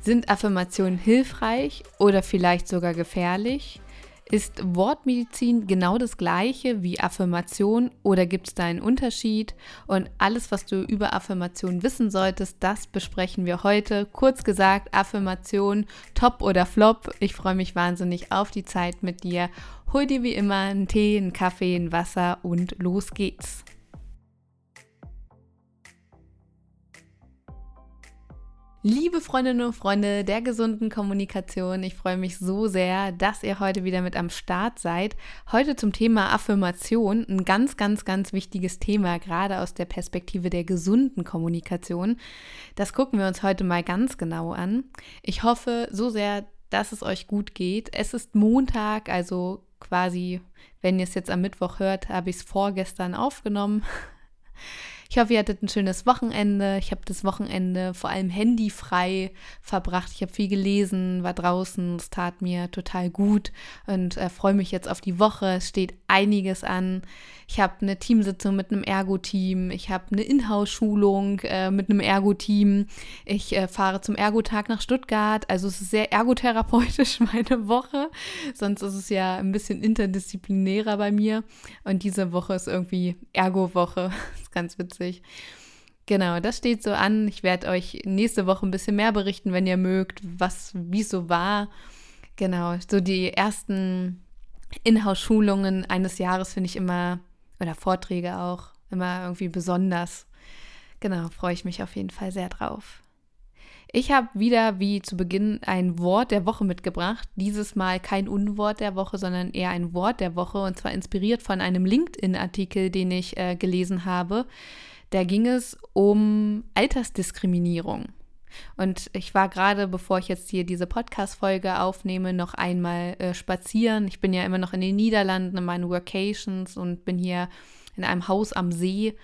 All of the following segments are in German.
Sind Affirmationen hilfreich oder vielleicht sogar gefährlich? Ist Wortmedizin genau das gleiche wie Affirmation oder gibt es da einen Unterschied? Und alles, was du über Affirmation wissen solltest, das besprechen wir heute. Kurz gesagt, Affirmation, top oder flop. Ich freue mich wahnsinnig auf die Zeit mit dir. Hol dir wie immer einen Tee, einen Kaffee, ein Wasser und los geht's. Liebe Freundinnen und Freunde der gesunden Kommunikation, ich freue mich so sehr, dass ihr heute wieder mit am Start seid. Heute zum Thema Affirmation, ein ganz, ganz, ganz wichtiges Thema, gerade aus der Perspektive der gesunden Kommunikation. Das gucken wir uns heute mal ganz genau an. Ich hoffe so sehr, dass es euch gut geht. Es ist Montag, also quasi, wenn ihr es jetzt am Mittwoch hört, habe ich es vorgestern aufgenommen. Ich hoffe, ihr hattet ein schönes Wochenende. Ich habe das Wochenende vor allem handyfrei verbracht. Ich habe viel gelesen, war draußen. Es tat mir total gut und äh, freue mich jetzt auf die Woche. Es steht einiges an. Ich habe eine Teamsitzung mit einem Ergo-Team. Ich habe eine Inhouse-Schulung äh, mit einem Ergo-Team. Ich äh, fahre zum Ergotag nach Stuttgart. Also es ist sehr ergotherapeutisch meine Woche. Sonst ist es ja ein bisschen interdisziplinärer bei mir. Und diese Woche ist irgendwie Ergo-Woche. ist ganz witzig. Genau, das steht so an. Ich werde euch nächste Woche ein bisschen mehr berichten, wenn ihr mögt, was, wie es so war. Genau, so die ersten Inhouse-Schulungen eines Jahres finde ich immer, oder Vorträge auch, immer irgendwie besonders. Genau, freue ich mich auf jeden Fall sehr drauf. Ich habe wieder wie zu Beginn ein Wort der Woche mitgebracht. Dieses Mal kein Unwort der Woche, sondern eher ein Wort der Woche und zwar inspiriert von einem LinkedIn-Artikel, den ich äh, gelesen habe. Da ging es um Altersdiskriminierung. Und ich war gerade, bevor ich jetzt hier diese Podcast-Folge aufnehme, noch einmal äh, spazieren. Ich bin ja immer noch in den Niederlanden in meinen Workations und bin hier in einem Haus am See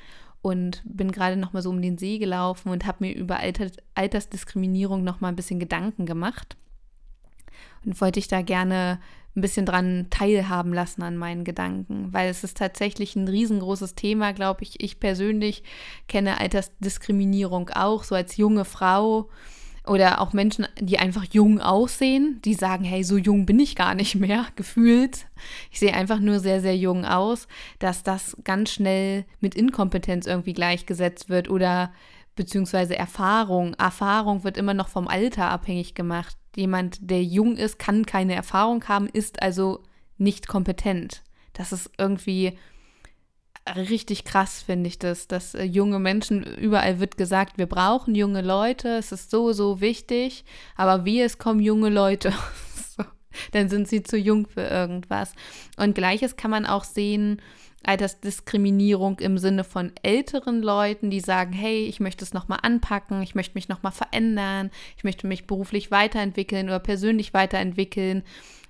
und bin gerade noch mal so um den See gelaufen und habe mir über Alter, Altersdiskriminierung noch mal ein bisschen Gedanken gemacht und wollte ich da gerne ein bisschen dran teilhaben lassen an meinen Gedanken, weil es ist tatsächlich ein riesengroßes Thema, glaube ich. Ich persönlich kenne Altersdiskriminierung auch so als junge Frau oder auch Menschen, die einfach jung aussehen, die sagen, hey, so jung bin ich gar nicht mehr, gefühlt. Ich sehe einfach nur sehr, sehr jung aus, dass das ganz schnell mit Inkompetenz irgendwie gleichgesetzt wird oder beziehungsweise Erfahrung. Erfahrung wird immer noch vom Alter abhängig gemacht. Jemand, der jung ist, kann keine Erfahrung haben, ist also nicht kompetent. Das ist irgendwie richtig krass, finde ich das, dass äh, junge Menschen, überall wird gesagt, wir brauchen junge Leute, es ist so, so wichtig, aber wie es kommen junge Leute, so, dann sind sie zu jung für irgendwas. Und gleiches kann man auch sehen, Altersdiskriminierung im Sinne von älteren Leuten, die sagen, hey, ich möchte es nochmal anpacken, ich möchte mich nochmal verändern, ich möchte mich beruflich weiterentwickeln oder persönlich weiterentwickeln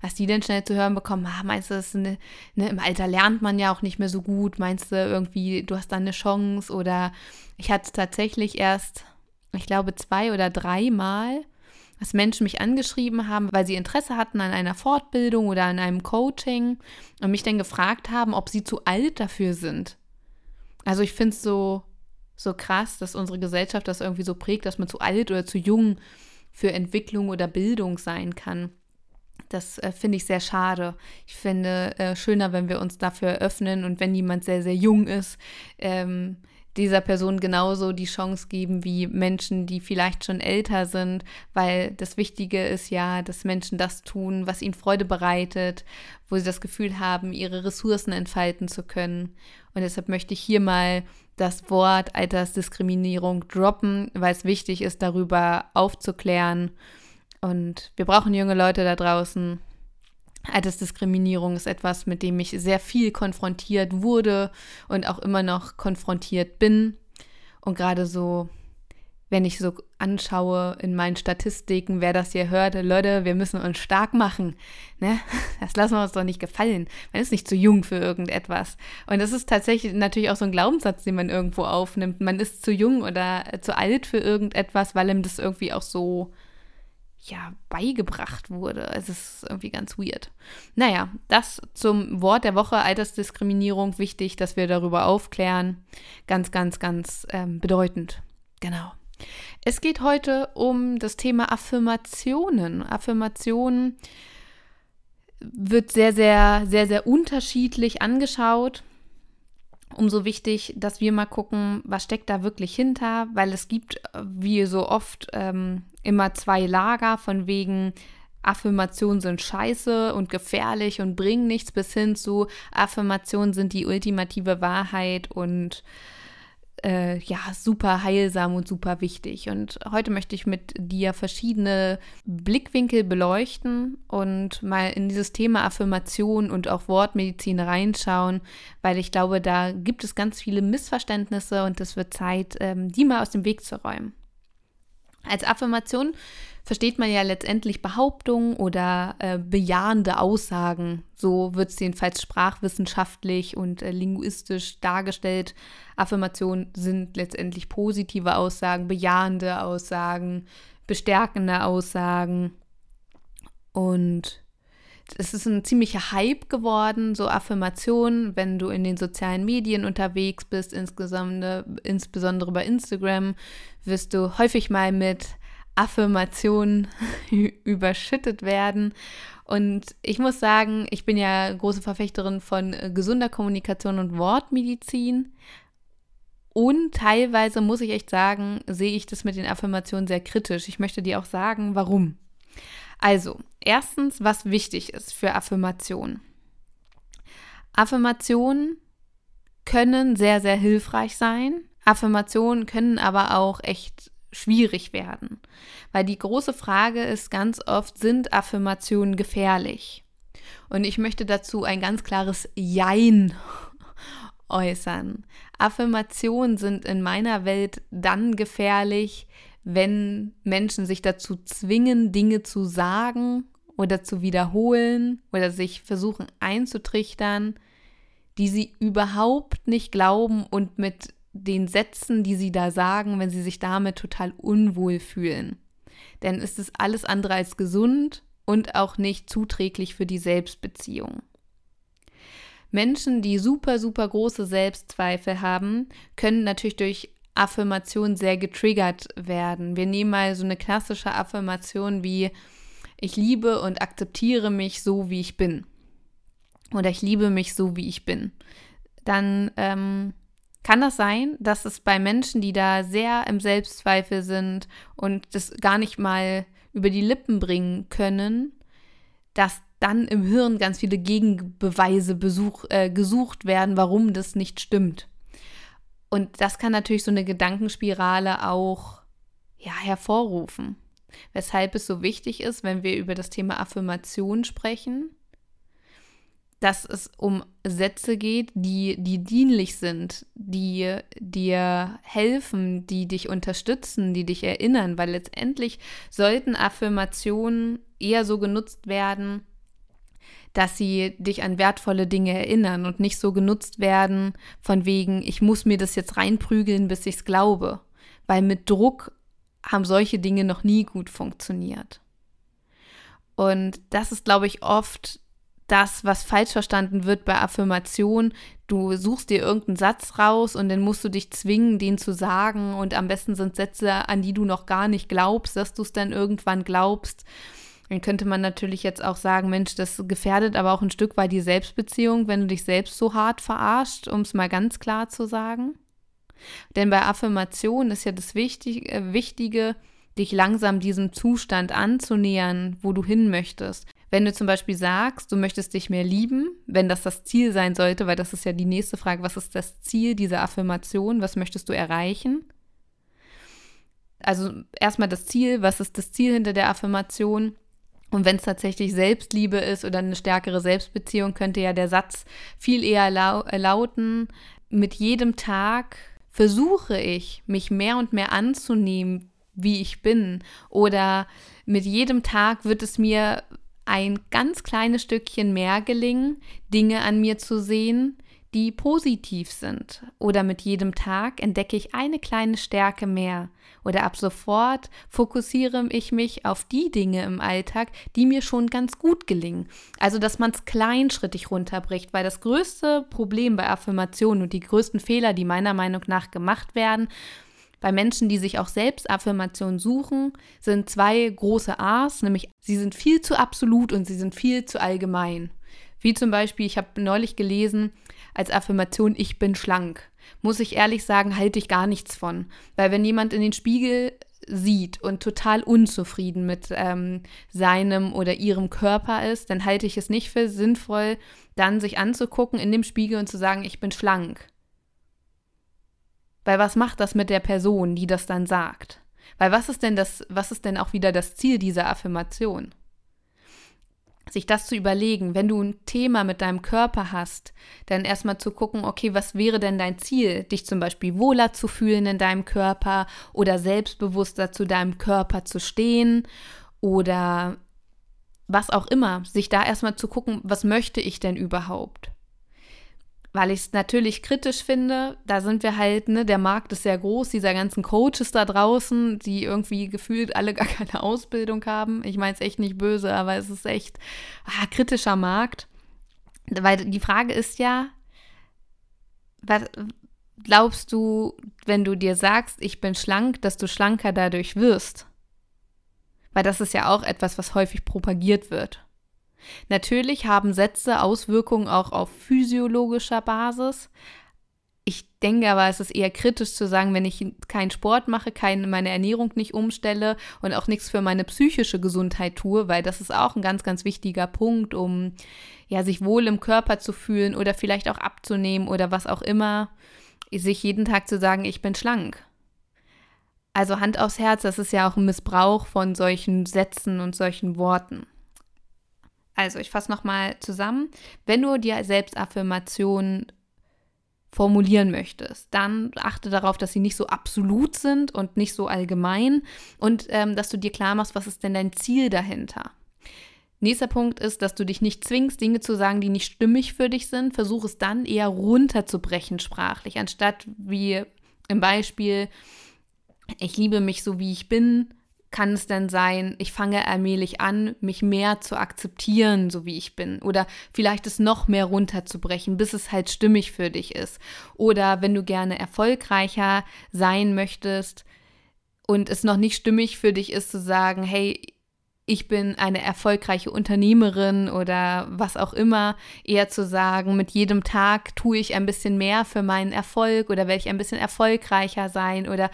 dass die dann schnell zu hören bekommen, ah, meinst du, eine, ne, im Alter lernt man ja auch nicht mehr so gut, meinst du irgendwie, du hast da eine Chance oder ich hatte tatsächlich erst, ich glaube, zwei oder dreimal, dass Menschen mich angeschrieben haben, weil sie Interesse hatten an einer Fortbildung oder an einem Coaching und mich dann gefragt haben, ob sie zu alt dafür sind. Also ich finde es so, so krass, dass unsere Gesellschaft das irgendwie so prägt, dass man zu alt oder zu jung für Entwicklung oder Bildung sein kann. Das äh, finde ich sehr schade. Ich finde äh, schöner, wenn wir uns dafür öffnen und wenn jemand sehr, sehr jung ist, ähm, dieser Person genauso die Chance geben wie Menschen, die vielleicht schon älter sind, weil das Wichtige ist ja, dass Menschen das tun, was ihnen Freude bereitet, wo sie das Gefühl haben, ihre Ressourcen entfalten zu können. Und deshalb möchte ich hier mal das Wort Altersdiskriminierung droppen, weil es wichtig ist, darüber aufzuklären und wir brauchen junge Leute da draußen. Altersdiskriminierung ist etwas, mit dem ich sehr viel konfrontiert wurde und auch immer noch konfrontiert bin. Und gerade so, wenn ich so anschaue in meinen Statistiken, wer das hier hört, Leute, wir müssen uns stark machen. Ne? Das lassen wir uns doch nicht gefallen. Man ist nicht zu jung für irgendetwas. Und das ist tatsächlich natürlich auch so ein Glaubenssatz, den man irgendwo aufnimmt. Man ist zu jung oder zu alt für irgendetwas, weil ihm das irgendwie auch so ja, beigebracht wurde. Es ist irgendwie ganz weird. Naja, das zum Wort der Woche, Altersdiskriminierung, wichtig, dass wir darüber aufklären. Ganz, ganz, ganz ähm, bedeutend. Genau. Es geht heute um das Thema Affirmationen. Affirmationen wird sehr, sehr, sehr, sehr unterschiedlich angeschaut. Umso wichtig, dass wir mal gucken, was steckt da wirklich hinter, weil es gibt, wie so oft, ähm, immer zwei Lager von wegen Affirmationen sind scheiße und gefährlich und bringen nichts bis hin zu Affirmationen sind die ultimative Wahrheit und äh, ja, super heilsam und super wichtig. Und heute möchte ich mit dir verschiedene Blickwinkel beleuchten und mal in dieses Thema Affirmation und auch Wortmedizin reinschauen, weil ich glaube, da gibt es ganz viele Missverständnisse und es wird Zeit, ähm, die mal aus dem Weg zu räumen. Als Affirmation versteht man ja letztendlich Behauptungen oder äh, bejahende Aussagen. So wird es jedenfalls sprachwissenschaftlich und äh, linguistisch dargestellt. Affirmationen sind letztendlich positive Aussagen, bejahende Aussagen, bestärkende Aussagen. Und es ist ein ziemlicher Hype geworden, so Affirmationen, wenn du in den sozialen Medien unterwegs bist, insgesamt, insbesondere bei Instagram, wirst du häufig mal mit Affirmationen überschüttet werden. Und ich muss sagen, ich bin ja große Verfechterin von äh, gesunder Kommunikation und Wortmedizin. Und teilweise muss ich echt sagen, sehe ich das mit den Affirmationen sehr kritisch. Ich möchte dir auch sagen, warum. Also, erstens, was wichtig ist für Affirmationen. Affirmationen können sehr, sehr hilfreich sein. Affirmationen können aber auch echt schwierig werden. Weil die große Frage ist ganz oft, sind Affirmationen gefährlich? Und ich möchte dazu ein ganz klares Jein äußern. Affirmationen sind in meiner Welt dann gefährlich, wenn Menschen sich dazu zwingen, Dinge zu sagen oder zu wiederholen oder sich versuchen einzutrichtern, die sie überhaupt nicht glauben und mit den Sätzen, die sie da sagen, wenn sie sich damit total unwohl fühlen. Denn es ist alles andere als gesund und auch nicht zuträglich für die Selbstbeziehung. Menschen, die super, super große Selbstzweifel haben, können natürlich durch Affirmation sehr getriggert werden. Wir nehmen mal so eine klassische Affirmation wie ich liebe und akzeptiere mich so, wie ich bin. Oder ich liebe mich so, wie ich bin. Dann ähm, kann das sein, dass es bei Menschen, die da sehr im Selbstzweifel sind und das gar nicht mal über die Lippen bringen können, dass dann im Hirn ganz viele Gegenbeweise besuch, äh, gesucht werden, warum das nicht stimmt. Und das kann natürlich so eine Gedankenspirale auch ja, hervorrufen. Weshalb es so wichtig ist, wenn wir über das Thema Affirmation sprechen, dass es um Sätze geht, die, die dienlich sind, die dir helfen, die dich unterstützen, die dich erinnern, weil letztendlich sollten Affirmationen eher so genutzt werden, dass sie dich an wertvolle Dinge erinnern und nicht so genutzt werden von wegen, ich muss mir das jetzt reinprügeln, bis ich es glaube. Weil mit Druck haben solche Dinge noch nie gut funktioniert. Und das ist, glaube ich, oft das, was falsch verstanden wird bei Affirmation. Du suchst dir irgendeinen Satz raus und dann musst du dich zwingen, den zu sagen. Und am besten sind Sätze, an die du noch gar nicht glaubst, dass du es dann irgendwann glaubst. Dann könnte man natürlich jetzt auch sagen, Mensch, das gefährdet aber auch ein Stück weit die Selbstbeziehung, wenn du dich selbst so hart verarscht, um es mal ganz klar zu sagen. Denn bei Affirmation ist ja das Wichtig, äh, Wichtige, dich langsam diesem Zustand anzunähern, wo du hin möchtest. Wenn du zum Beispiel sagst, du möchtest dich mehr lieben, wenn das das Ziel sein sollte, weil das ist ja die nächste Frage, was ist das Ziel dieser Affirmation, was möchtest du erreichen? Also erstmal das Ziel, was ist das Ziel hinter der Affirmation? Und wenn es tatsächlich Selbstliebe ist oder eine stärkere Selbstbeziehung, könnte ja der Satz viel eher lau lauten, mit jedem Tag versuche ich, mich mehr und mehr anzunehmen, wie ich bin. Oder mit jedem Tag wird es mir ein ganz kleines Stückchen mehr gelingen, Dinge an mir zu sehen, die positiv sind. Oder mit jedem Tag entdecke ich eine kleine Stärke mehr. Oder ab sofort fokussiere ich mich auf die Dinge im Alltag, die mir schon ganz gut gelingen. Also, dass man es kleinschrittig runterbricht, weil das größte Problem bei Affirmationen und die größten Fehler, die meiner Meinung nach gemacht werden, bei Menschen, die sich auch selbst Affirmationen suchen, sind zwei große A's, nämlich sie sind viel zu absolut und sie sind viel zu allgemein. Wie zum Beispiel, ich habe neulich gelesen, als Affirmation, ich bin schlank. Muss ich ehrlich sagen, halte ich gar nichts von. Weil wenn jemand in den Spiegel sieht und total unzufrieden mit ähm, seinem oder ihrem Körper ist, dann halte ich es nicht für sinnvoll, dann sich anzugucken in dem Spiegel und zu sagen, ich bin schlank. Weil was macht das mit der Person, die das dann sagt? Weil was ist denn das, was ist denn auch wieder das Ziel dieser Affirmation? Sich das zu überlegen, wenn du ein Thema mit deinem Körper hast, dann erstmal zu gucken, okay, was wäre denn dein Ziel? Dich zum Beispiel wohler zu fühlen in deinem Körper oder selbstbewusster zu deinem Körper zu stehen oder was auch immer. Sich da erstmal zu gucken, was möchte ich denn überhaupt? Weil ich es natürlich kritisch finde. Da sind wir halt, ne, der Markt ist sehr groß, dieser ganzen Coaches da draußen, die irgendwie gefühlt alle gar keine Ausbildung haben. Ich meine es echt nicht böse, aber es ist echt ah, kritischer Markt. Weil die Frage ist ja, was glaubst du, wenn du dir sagst, ich bin schlank, dass du schlanker dadurch wirst? Weil das ist ja auch etwas, was häufig propagiert wird. Natürlich haben Sätze Auswirkungen auch auf physiologischer Basis. Ich denke aber, es ist eher kritisch zu sagen, wenn ich keinen Sport mache, keine, meine Ernährung nicht umstelle und auch nichts für meine psychische Gesundheit tue, weil das ist auch ein ganz, ganz wichtiger Punkt, um ja, sich wohl im Körper zu fühlen oder vielleicht auch abzunehmen oder was auch immer, sich jeden Tag zu sagen, ich bin schlank. Also Hand aufs Herz, das ist ja auch ein Missbrauch von solchen Sätzen und solchen Worten. Also, ich fasse nochmal zusammen. Wenn du dir Selbstaffirmationen formulieren möchtest, dann achte darauf, dass sie nicht so absolut sind und nicht so allgemein und ähm, dass du dir klar machst, was ist denn dein Ziel dahinter. Nächster Punkt ist, dass du dich nicht zwingst, Dinge zu sagen, die nicht stimmig für dich sind. Versuch es dann eher runterzubrechen sprachlich, anstatt wie im Beispiel, ich liebe mich so, wie ich bin, kann es denn sein, ich fange allmählich an, mich mehr zu akzeptieren, so wie ich bin. Oder vielleicht es noch mehr runterzubrechen, bis es halt stimmig für dich ist. Oder wenn du gerne erfolgreicher sein möchtest und es noch nicht stimmig für dich ist, zu sagen, hey, ich bin eine erfolgreiche Unternehmerin oder was auch immer, eher zu sagen, mit jedem Tag tue ich ein bisschen mehr für meinen Erfolg oder werde ich ein bisschen erfolgreicher sein oder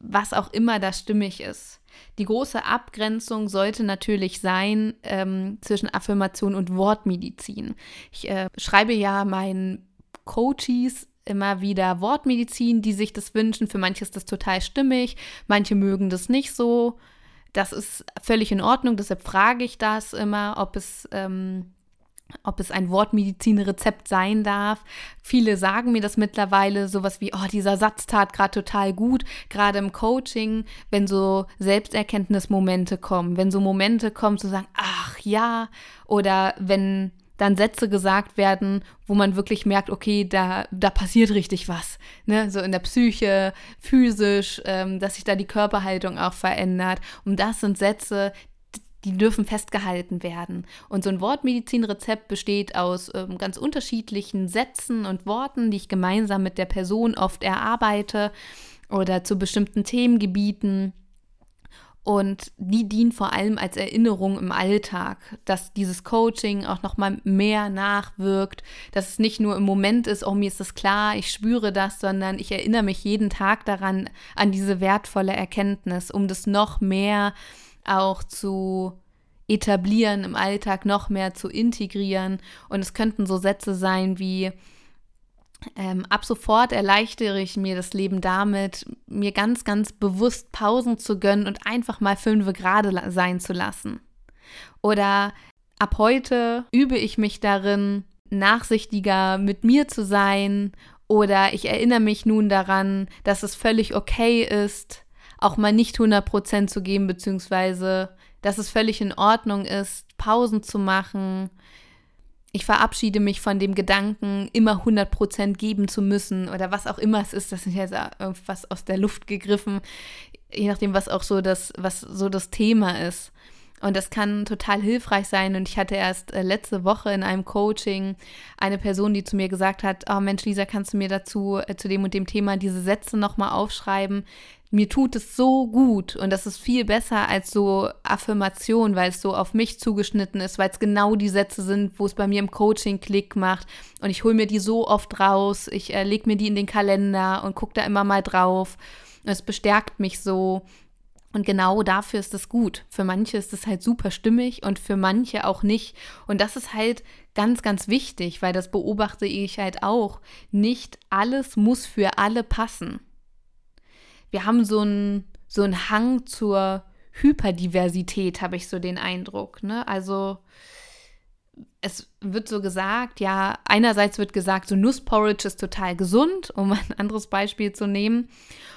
was auch immer da stimmig ist. Die große Abgrenzung sollte natürlich sein ähm, zwischen Affirmation und Wortmedizin. Ich äh, schreibe ja meinen Coaches immer wieder Wortmedizin, die sich das wünschen. Für manche ist das total stimmig, manche mögen das nicht so. Das ist völlig in Ordnung, deshalb frage ich das immer, ob es ähm, ob es ein Wortmedizin-Rezept sein darf. Viele sagen mir das mittlerweile, sowas wie, oh, dieser Satz tat gerade total gut, gerade im Coaching, wenn so Selbsterkenntnismomente kommen, wenn so Momente kommen zu sagen, ach ja, oder wenn dann Sätze gesagt werden, wo man wirklich merkt, okay, da, da passiert richtig was. Ne? So in der Psyche, physisch, ähm, dass sich da die Körperhaltung auch verändert. Und das sind Sätze, die dürfen festgehalten werden. Und so ein Wortmedizinrezept besteht aus ähm, ganz unterschiedlichen Sätzen und Worten, die ich gemeinsam mit der Person oft erarbeite oder zu bestimmten Themengebieten. Und die dienen vor allem als Erinnerung im Alltag, dass dieses Coaching auch noch mal mehr nachwirkt, dass es nicht nur im Moment ist, oh mir ist das klar, ich spüre das, sondern ich erinnere mich jeden Tag daran an diese wertvolle Erkenntnis, um das noch mehr zu auch zu etablieren, im Alltag noch mehr zu integrieren. Und es könnten so Sätze sein wie, ähm, ab sofort erleichtere ich mir das Leben damit, mir ganz, ganz bewusst Pausen zu gönnen und einfach mal fünf gerade sein zu lassen. Oder ab heute übe ich mich darin, nachsichtiger mit mir zu sein. Oder ich erinnere mich nun daran, dass es völlig okay ist, auch mal nicht 100% zu geben, beziehungsweise dass es völlig in Ordnung ist, Pausen zu machen. Ich verabschiede mich von dem Gedanken, immer 100% geben zu müssen oder was auch immer es ist. Das ist jetzt irgendwas aus der Luft gegriffen, je nachdem, was auch so das, was so das Thema ist. Und das kann total hilfreich sein. Und ich hatte erst äh, letzte Woche in einem Coaching eine Person, die zu mir gesagt hat, oh Mensch, Lisa, kannst du mir dazu, äh, zu dem und dem Thema diese Sätze nochmal aufschreiben? Mir tut es so gut und das ist viel besser als so Affirmation, weil es so auf mich zugeschnitten ist, weil es genau die Sätze sind, wo es bei mir im Coaching Klick macht. Und ich hole mir die so oft raus, ich äh, lege mir die in den Kalender und gucke da immer mal drauf. Es bestärkt mich so und genau dafür ist es gut. Für manche ist es halt super stimmig und für manche auch nicht. Und das ist halt ganz, ganz wichtig, weil das beobachte ich halt auch. Nicht alles muss für alle passen. Wir haben so einen so Hang zur Hyperdiversität, habe ich so den Eindruck. Ne? Also es wird so gesagt, ja, einerseits wird gesagt, so Nussporridge ist total gesund, um ein anderes Beispiel zu nehmen.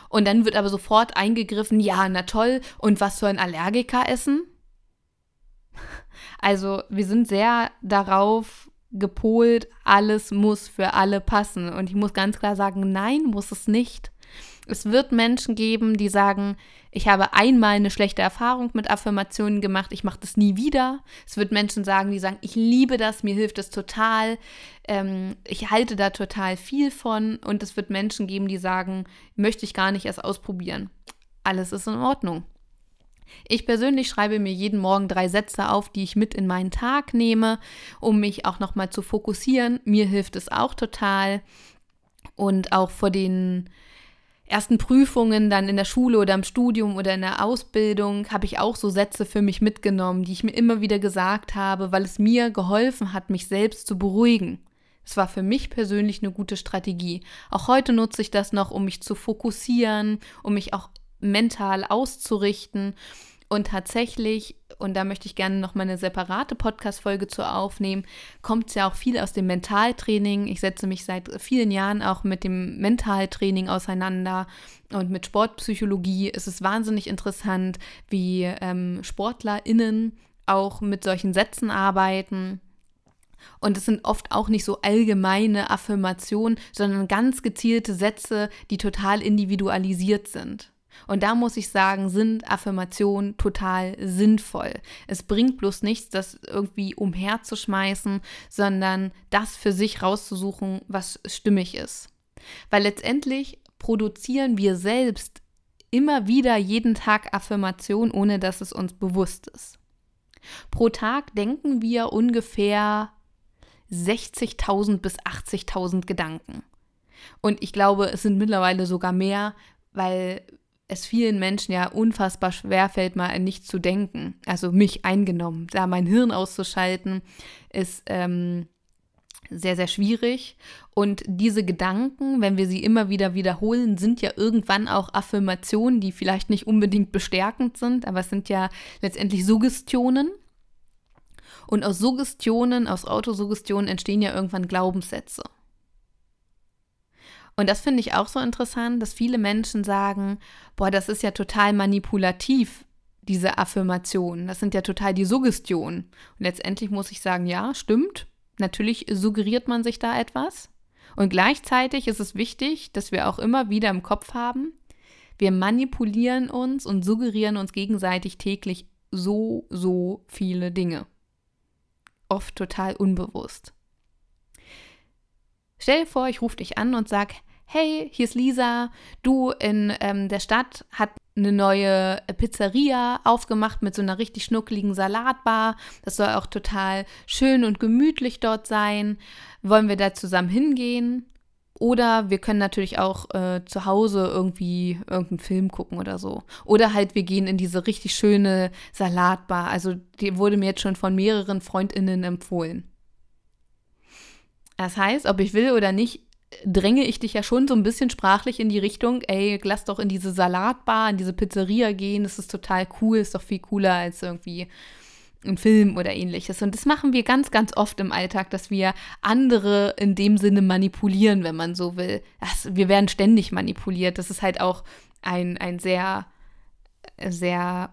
Und dann wird aber sofort eingegriffen, ja, na toll, und was soll ein Allergiker essen? Also wir sind sehr darauf gepolt, alles muss für alle passen. Und ich muss ganz klar sagen, nein, muss es nicht. Es wird Menschen geben, die sagen, ich habe einmal eine schlechte Erfahrung mit Affirmationen gemacht, ich mache das nie wieder. Es wird Menschen sagen, die sagen, ich liebe das, mir hilft es total, ähm, ich halte da total viel von. Und es wird Menschen geben, die sagen, möchte ich gar nicht erst ausprobieren. Alles ist in Ordnung. Ich persönlich schreibe mir jeden Morgen drei Sätze auf, die ich mit in meinen Tag nehme, um mich auch nochmal zu fokussieren. Mir hilft es auch total. Und auch vor den ersten Prüfungen dann in der Schule oder im Studium oder in der Ausbildung habe ich auch so Sätze für mich mitgenommen, die ich mir immer wieder gesagt habe, weil es mir geholfen hat, mich selbst zu beruhigen. Es war für mich persönlich eine gute Strategie. Auch heute nutze ich das noch, um mich zu fokussieren, um mich auch mental auszurichten und tatsächlich, und da möchte ich gerne noch mal eine separate Podcast-Folge zu aufnehmen, kommt es ja auch viel aus dem Mentaltraining. Ich setze mich seit vielen Jahren auch mit dem Mentaltraining auseinander und mit Sportpsychologie. Es ist wahnsinnig interessant, wie ähm, SportlerInnen auch mit solchen Sätzen arbeiten. Und es sind oft auch nicht so allgemeine Affirmationen, sondern ganz gezielte Sätze, die total individualisiert sind. Und da muss ich sagen, sind Affirmationen total sinnvoll. Es bringt bloß nichts, das irgendwie umherzuschmeißen, sondern das für sich rauszusuchen, was stimmig ist. Weil letztendlich produzieren wir selbst immer wieder jeden Tag Affirmationen, ohne dass es uns bewusst ist. Pro Tag denken wir ungefähr 60.000 bis 80.000 Gedanken. Und ich glaube, es sind mittlerweile sogar mehr, weil es vielen Menschen ja unfassbar schwer fällt, mal an nicht zu denken. Also mich eingenommen. Da mein Hirn auszuschalten, ist ähm, sehr, sehr schwierig. Und diese Gedanken, wenn wir sie immer wieder wiederholen, sind ja irgendwann auch Affirmationen, die vielleicht nicht unbedingt bestärkend sind, aber es sind ja letztendlich Suggestionen. Und aus Suggestionen, aus Autosuggestionen entstehen ja irgendwann Glaubenssätze. Und das finde ich auch so interessant, dass viele Menschen sagen, boah, das ist ja total manipulativ, diese Affirmation. Das sind ja total die Suggestionen. Und letztendlich muss ich sagen, ja, stimmt. Natürlich suggeriert man sich da etwas. Und gleichzeitig ist es wichtig, dass wir auch immer wieder im Kopf haben, wir manipulieren uns und suggerieren uns gegenseitig täglich so, so viele Dinge. Oft total unbewusst. Stell dir vor, ich rufe dich an und sag, hey, hier ist Lisa, du in ähm, der Stadt hat eine neue Pizzeria aufgemacht mit so einer richtig schnuckligen Salatbar. Das soll auch total schön und gemütlich dort sein. Wollen wir da zusammen hingehen? Oder wir können natürlich auch äh, zu Hause irgendwie irgendeinen Film gucken oder so. Oder halt, wir gehen in diese richtig schöne Salatbar. Also die wurde mir jetzt schon von mehreren Freundinnen empfohlen. Das heißt, ob ich will oder nicht, dränge ich dich ja schon so ein bisschen sprachlich in die Richtung, ey, lass doch in diese Salatbar, in diese Pizzeria gehen, das ist total cool, ist doch viel cooler als irgendwie ein Film oder ähnliches. Und das machen wir ganz, ganz oft im Alltag, dass wir andere in dem Sinne manipulieren, wenn man so will. Das, wir werden ständig manipuliert. Das ist halt auch ein, ein sehr sehr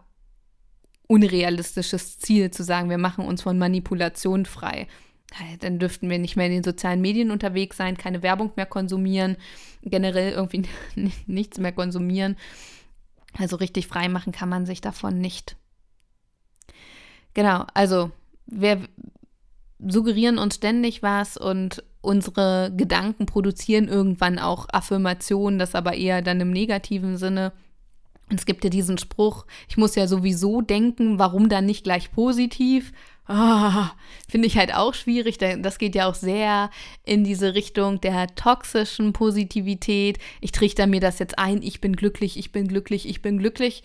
unrealistisches Ziel zu sagen, wir machen uns von Manipulation frei. Dann dürften wir nicht mehr in den sozialen Medien unterwegs sein, keine Werbung mehr konsumieren, generell irgendwie nichts mehr konsumieren. Also richtig frei machen kann man sich davon nicht. Genau, also wir suggerieren uns ständig was und unsere Gedanken produzieren irgendwann auch Affirmationen, das aber eher dann im negativen Sinne. Es gibt ja diesen Spruch, ich muss ja sowieso denken, warum dann nicht gleich positiv? Oh, Finde ich halt auch schwierig. Das geht ja auch sehr in diese Richtung der toxischen Positivität. Ich trichter mir das jetzt ein, ich bin glücklich, ich bin glücklich, ich bin glücklich.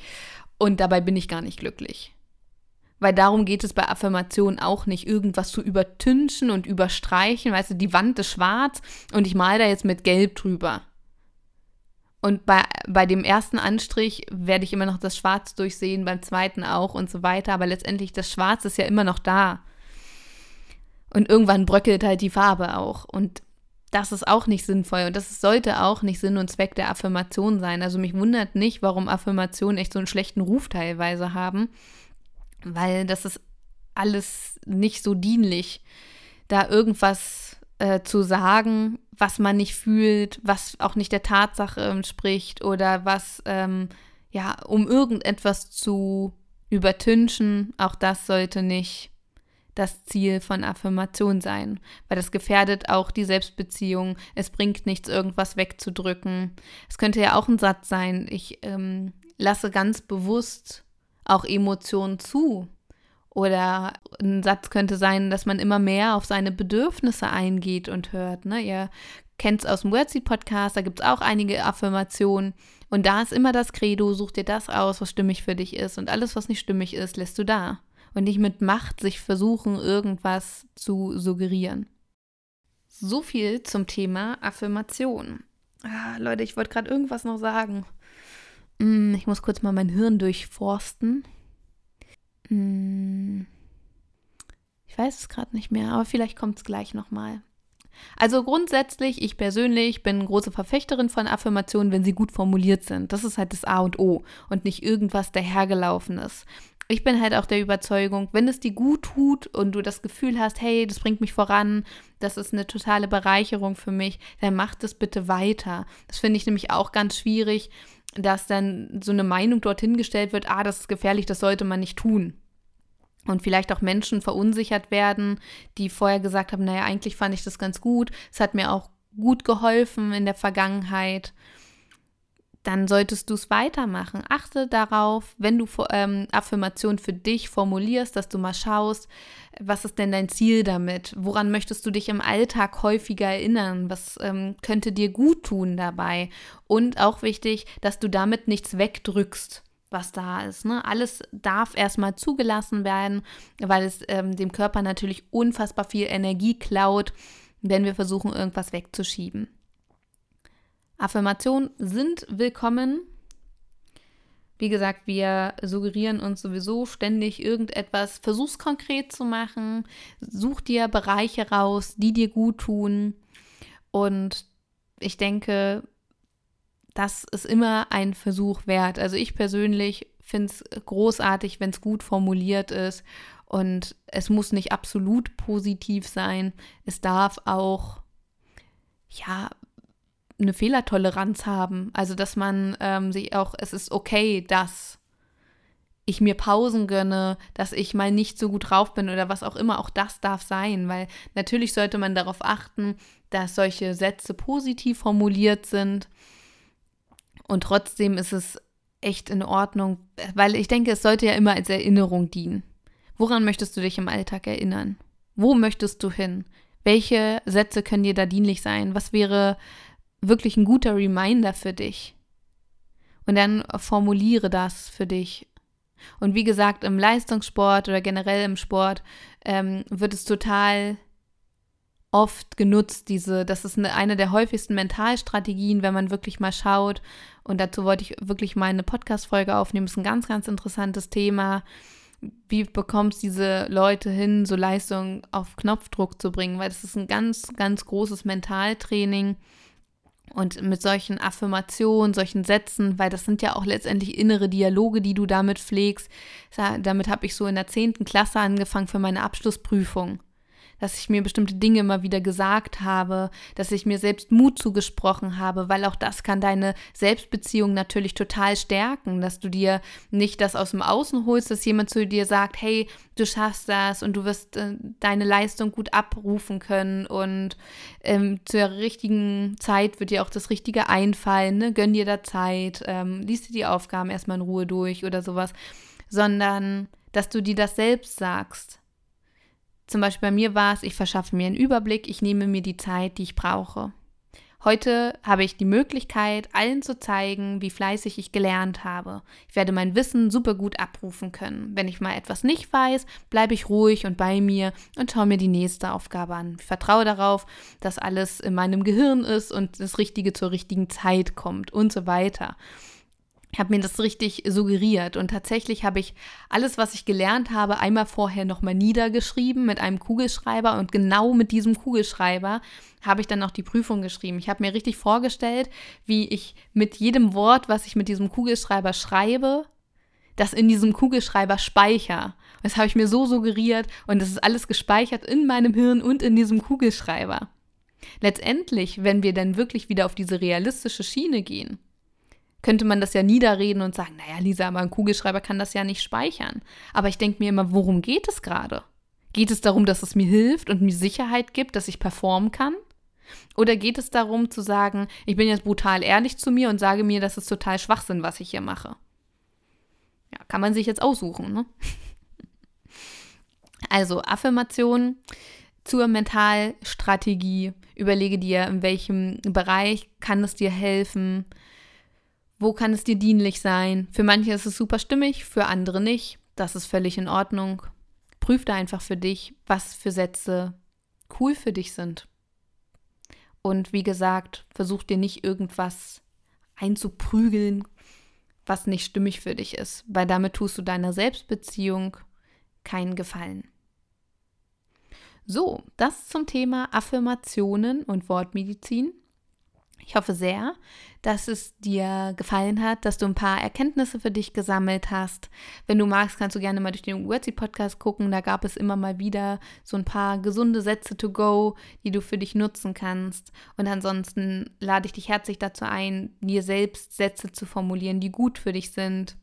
Und dabei bin ich gar nicht glücklich. Weil darum geht es bei Affirmationen auch nicht, irgendwas zu übertünchen und überstreichen. Weißt du, die Wand ist schwarz und ich male da jetzt mit Gelb drüber. Und bei, bei dem ersten Anstrich werde ich immer noch das Schwarz durchsehen, beim zweiten auch und so weiter. Aber letztendlich, das Schwarz ist ja immer noch da. Und irgendwann bröckelt halt die Farbe auch. Und das ist auch nicht sinnvoll. Und das sollte auch nicht Sinn und Zweck der Affirmation sein. Also mich wundert nicht, warum Affirmationen echt so einen schlechten Ruf teilweise haben. Weil das ist alles nicht so dienlich, da irgendwas äh, zu sagen, was man nicht fühlt, was auch nicht der Tatsache entspricht oder was, ähm, ja, um irgendetwas zu übertünchen, auch das sollte nicht das Ziel von Affirmation sein, weil das gefährdet auch die Selbstbeziehung. Es bringt nichts, irgendwas wegzudrücken. Es könnte ja auch ein Satz sein, ich ähm, lasse ganz bewusst auch Emotionen zu. Oder ein Satz könnte sein, dass man immer mehr auf seine Bedürfnisse eingeht und hört. Ne? Ihr kennt es aus dem Wordseed-Podcast, da gibt es auch einige Affirmationen. Und da ist immer das Credo, such dir das aus, was stimmig für dich ist. Und alles, was nicht stimmig ist, lässt du da. Und nicht mit Macht sich versuchen, irgendwas zu suggerieren. So viel zum Thema Affirmation. Ah, Leute, ich wollte gerade irgendwas noch sagen. Hm, ich muss kurz mal mein Hirn durchforsten. Hm. Ich weiß es gerade nicht mehr, aber vielleicht kommt es gleich nochmal. Also grundsätzlich, ich persönlich bin große Verfechterin von Affirmationen, wenn sie gut formuliert sind. Das ist halt das A und O und nicht irgendwas dahergelaufenes. Ich bin halt auch der Überzeugung, wenn es dir gut tut und du das Gefühl hast, hey, das bringt mich voran, das ist eine totale Bereicherung für mich, dann mach das bitte weiter. Das finde ich nämlich auch ganz schwierig, dass dann so eine Meinung dorthin gestellt wird, ah, das ist gefährlich, das sollte man nicht tun und vielleicht auch Menschen verunsichert werden, die vorher gesagt haben, naja, eigentlich fand ich das ganz gut, es hat mir auch gut geholfen in der Vergangenheit, dann solltest du es weitermachen. Achte darauf, wenn du ähm, Affirmationen für dich formulierst, dass du mal schaust, was ist denn dein Ziel damit? Woran möchtest du dich im Alltag häufiger erinnern? Was ähm, könnte dir gut tun dabei? Und auch wichtig, dass du damit nichts wegdrückst was da ist. Ne? Alles darf erstmal zugelassen werden, weil es ähm, dem Körper natürlich unfassbar viel Energie klaut, wenn wir versuchen, irgendwas wegzuschieben. Affirmationen sind willkommen. Wie gesagt, wir suggerieren uns sowieso ständig irgendetwas. Versuch's konkret zu machen. Such dir Bereiche raus, die dir gut tun. Und ich denke, das ist immer ein Versuch wert. Also ich persönlich finde es großartig, wenn es gut formuliert ist und es muss nicht absolut positiv sein. Es darf auch, ja, eine Fehlertoleranz haben. Also, dass man ähm, sich auch, es ist okay, dass ich mir Pausen gönne, dass ich mal nicht so gut drauf bin oder was auch immer, auch das darf sein, weil natürlich sollte man darauf achten, dass solche Sätze positiv formuliert sind und trotzdem ist es echt in Ordnung, weil ich denke, es sollte ja immer als Erinnerung dienen. Woran möchtest du dich im Alltag erinnern? Wo möchtest du hin? Welche Sätze können dir da dienlich sein? Was wäre wirklich ein guter Reminder für dich? Und dann formuliere das für dich. Und wie gesagt, im Leistungssport oder generell im Sport ähm, wird es total oft genutzt. Diese, das ist eine, eine der häufigsten Mentalstrategien, wenn man wirklich mal schaut. Und dazu wollte ich wirklich mal eine Podcast-Folge aufnehmen. Ist ein ganz, ganz interessantes Thema. Wie bekommst diese Leute hin, so Leistungen auf Knopfdruck zu bringen? Weil das ist ein ganz, ganz großes Mentaltraining. Und mit solchen Affirmationen, solchen Sätzen, weil das sind ja auch letztendlich innere Dialoge, die du damit pflegst. Damit habe ich so in der 10. Klasse angefangen für meine Abschlussprüfung dass ich mir bestimmte Dinge immer wieder gesagt habe, dass ich mir selbst Mut zugesprochen habe, weil auch das kann deine Selbstbeziehung natürlich total stärken, dass du dir nicht das aus dem Außen holst, dass jemand zu dir sagt, hey, du schaffst das und du wirst äh, deine Leistung gut abrufen können und ähm, zur richtigen Zeit wird dir auch das Richtige einfallen, ne? gönn dir da Zeit, ähm, liest dir die Aufgaben erstmal in Ruhe durch oder sowas, sondern dass du dir das selbst sagst zum Beispiel bei mir war es, ich verschaffe mir einen Überblick, ich nehme mir die Zeit, die ich brauche. Heute habe ich die Möglichkeit, allen zu zeigen, wie fleißig ich gelernt habe. Ich werde mein Wissen super gut abrufen können. Wenn ich mal etwas nicht weiß, bleibe ich ruhig und bei mir und schaue mir die nächste Aufgabe an. Ich vertraue darauf, dass alles in meinem Gehirn ist und das Richtige zur richtigen Zeit kommt und so weiter habe mir das richtig suggeriert und tatsächlich habe ich alles, was ich gelernt habe, einmal vorher nochmal niedergeschrieben mit einem Kugelschreiber und genau mit diesem Kugelschreiber habe ich dann auch die Prüfung geschrieben. Ich habe mir richtig vorgestellt, wie ich mit jedem Wort, was ich mit diesem Kugelschreiber schreibe, das in diesem Kugelschreiber speicher. Das habe ich mir so suggeriert und das ist alles gespeichert in meinem Hirn und in diesem Kugelschreiber. Letztendlich, wenn wir dann wirklich wieder auf diese realistische Schiene gehen, könnte man das ja niederreden und sagen, naja, Lisa, aber ein Kugelschreiber kann das ja nicht speichern. Aber ich denke mir immer, worum geht es gerade? Geht es darum, dass es mir hilft und mir Sicherheit gibt, dass ich performen kann? Oder geht es darum zu sagen, ich bin jetzt brutal ehrlich zu mir und sage mir, das ist total Schwachsinn, was ich hier mache? Ja, kann man sich jetzt aussuchen, ne? Also Affirmation zur Mentalstrategie. Überlege dir, in welchem Bereich kann es dir helfen, wo kann es dir dienlich sein? Für manche ist es super stimmig, für andere nicht. Das ist völlig in Ordnung. Prüf da einfach für dich, was für Sätze cool für dich sind. Und wie gesagt, versuch dir nicht irgendwas einzuprügeln, was nicht stimmig für dich ist, weil damit tust du deiner Selbstbeziehung keinen Gefallen. So, das zum Thema Affirmationen und Wortmedizin. Ich hoffe sehr, dass es dir gefallen hat, dass du ein paar Erkenntnisse für dich gesammelt hast. Wenn du magst, kannst du gerne mal durch den Wordseed-Podcast gucken. Da gab es immer mal wieder so ein paar gesunde Sätze to go, die du für dich nutzen kannst. Und ansonsten lade ich dich herzlich dazu ein, dir selbst Sätze zu formulieren, die gut für dich sind.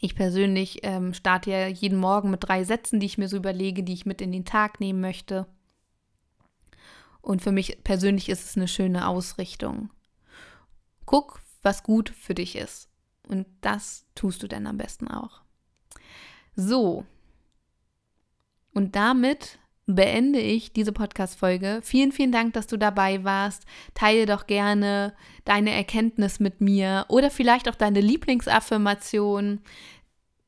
Ich persönlich ähm, starte ja jeden Morgen mit drei Sätzen, die ich mir so überlege, die ich mit in den Tag nehmen möchte. Und für mich persönlich ist es eine schöne Ausrichtung. Guck, was gut für dich ist. Und das tust du dann am besten auch. So. Und damit beende ich diese Podcast-Folge. Vielen, vielen Dank, dass du dabei warst. Teile doch gerne deine Erkenntnis mit mir oder vielleicht auch deine Lieblingsaffirmation.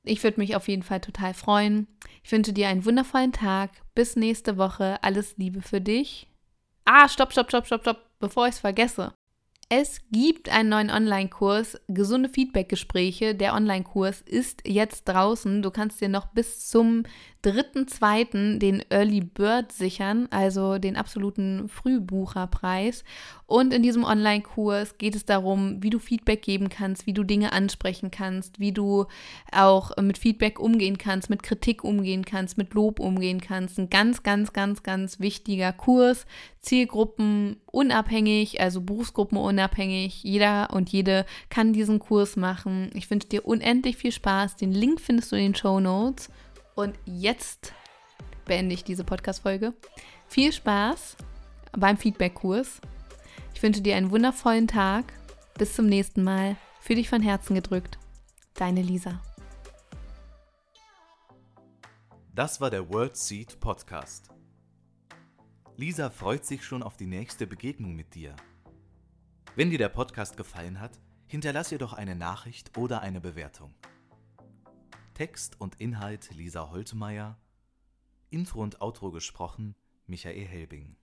Ich würde mich auf jeden Fall total freuen. Ich wünsche dir einen wundervollen Tag. Bis nächste Woche. Alles Liebe für dich. Ah, stopp, stopp, stopp, stopp, stopp, bevor ich es vergesse. Es gibt einen neuen Online-Kurs, gesunde Feedback-Gespräche. Der Online-Kurs ist jetzt draußen. Du kannst dir noch bis zum 3.2. den Early Bird sichern, also den absoluten Frühbucherpreis. Und in diesem Online-Kurs geht es darum, wie du Feedback geben kannst, wie du Dinge ansprechen kannst, wie du auch mit Feedback umgehen kannst, mit Kritik umgehen kannst, mit Lob umgehen kannst. Ein ganz, ganz, ganz, ganz wichtiger Kurs. Zielgruppen unabhängig, also Berufsgruppen unabhängig. Jeder und jede kann diesen Kurs machen. Ich wünsche dir unendlich viel Spaß. Den Link findest du in den Show Notes. Und jetzt beende ich diese Podcast-Folge. Viel Spaß beim Feedback-Kurs. Ich wünsche dir einen wundervollen Tag. Bis zum nächsten Mal. Für dich von Herzen gedrückt. Deine Lisa. Das war der World Seed Podcast. Lisa freut sich schon auf die nächste Begegnung mit dir. Wenn dir der Podcast gefallen hat, hinterlass ihr doch eine Nachricht oder eine Bewertung. Text und Inhalt Lisa Holtmeier, Intro und Outro gesprochen Michael Helbing.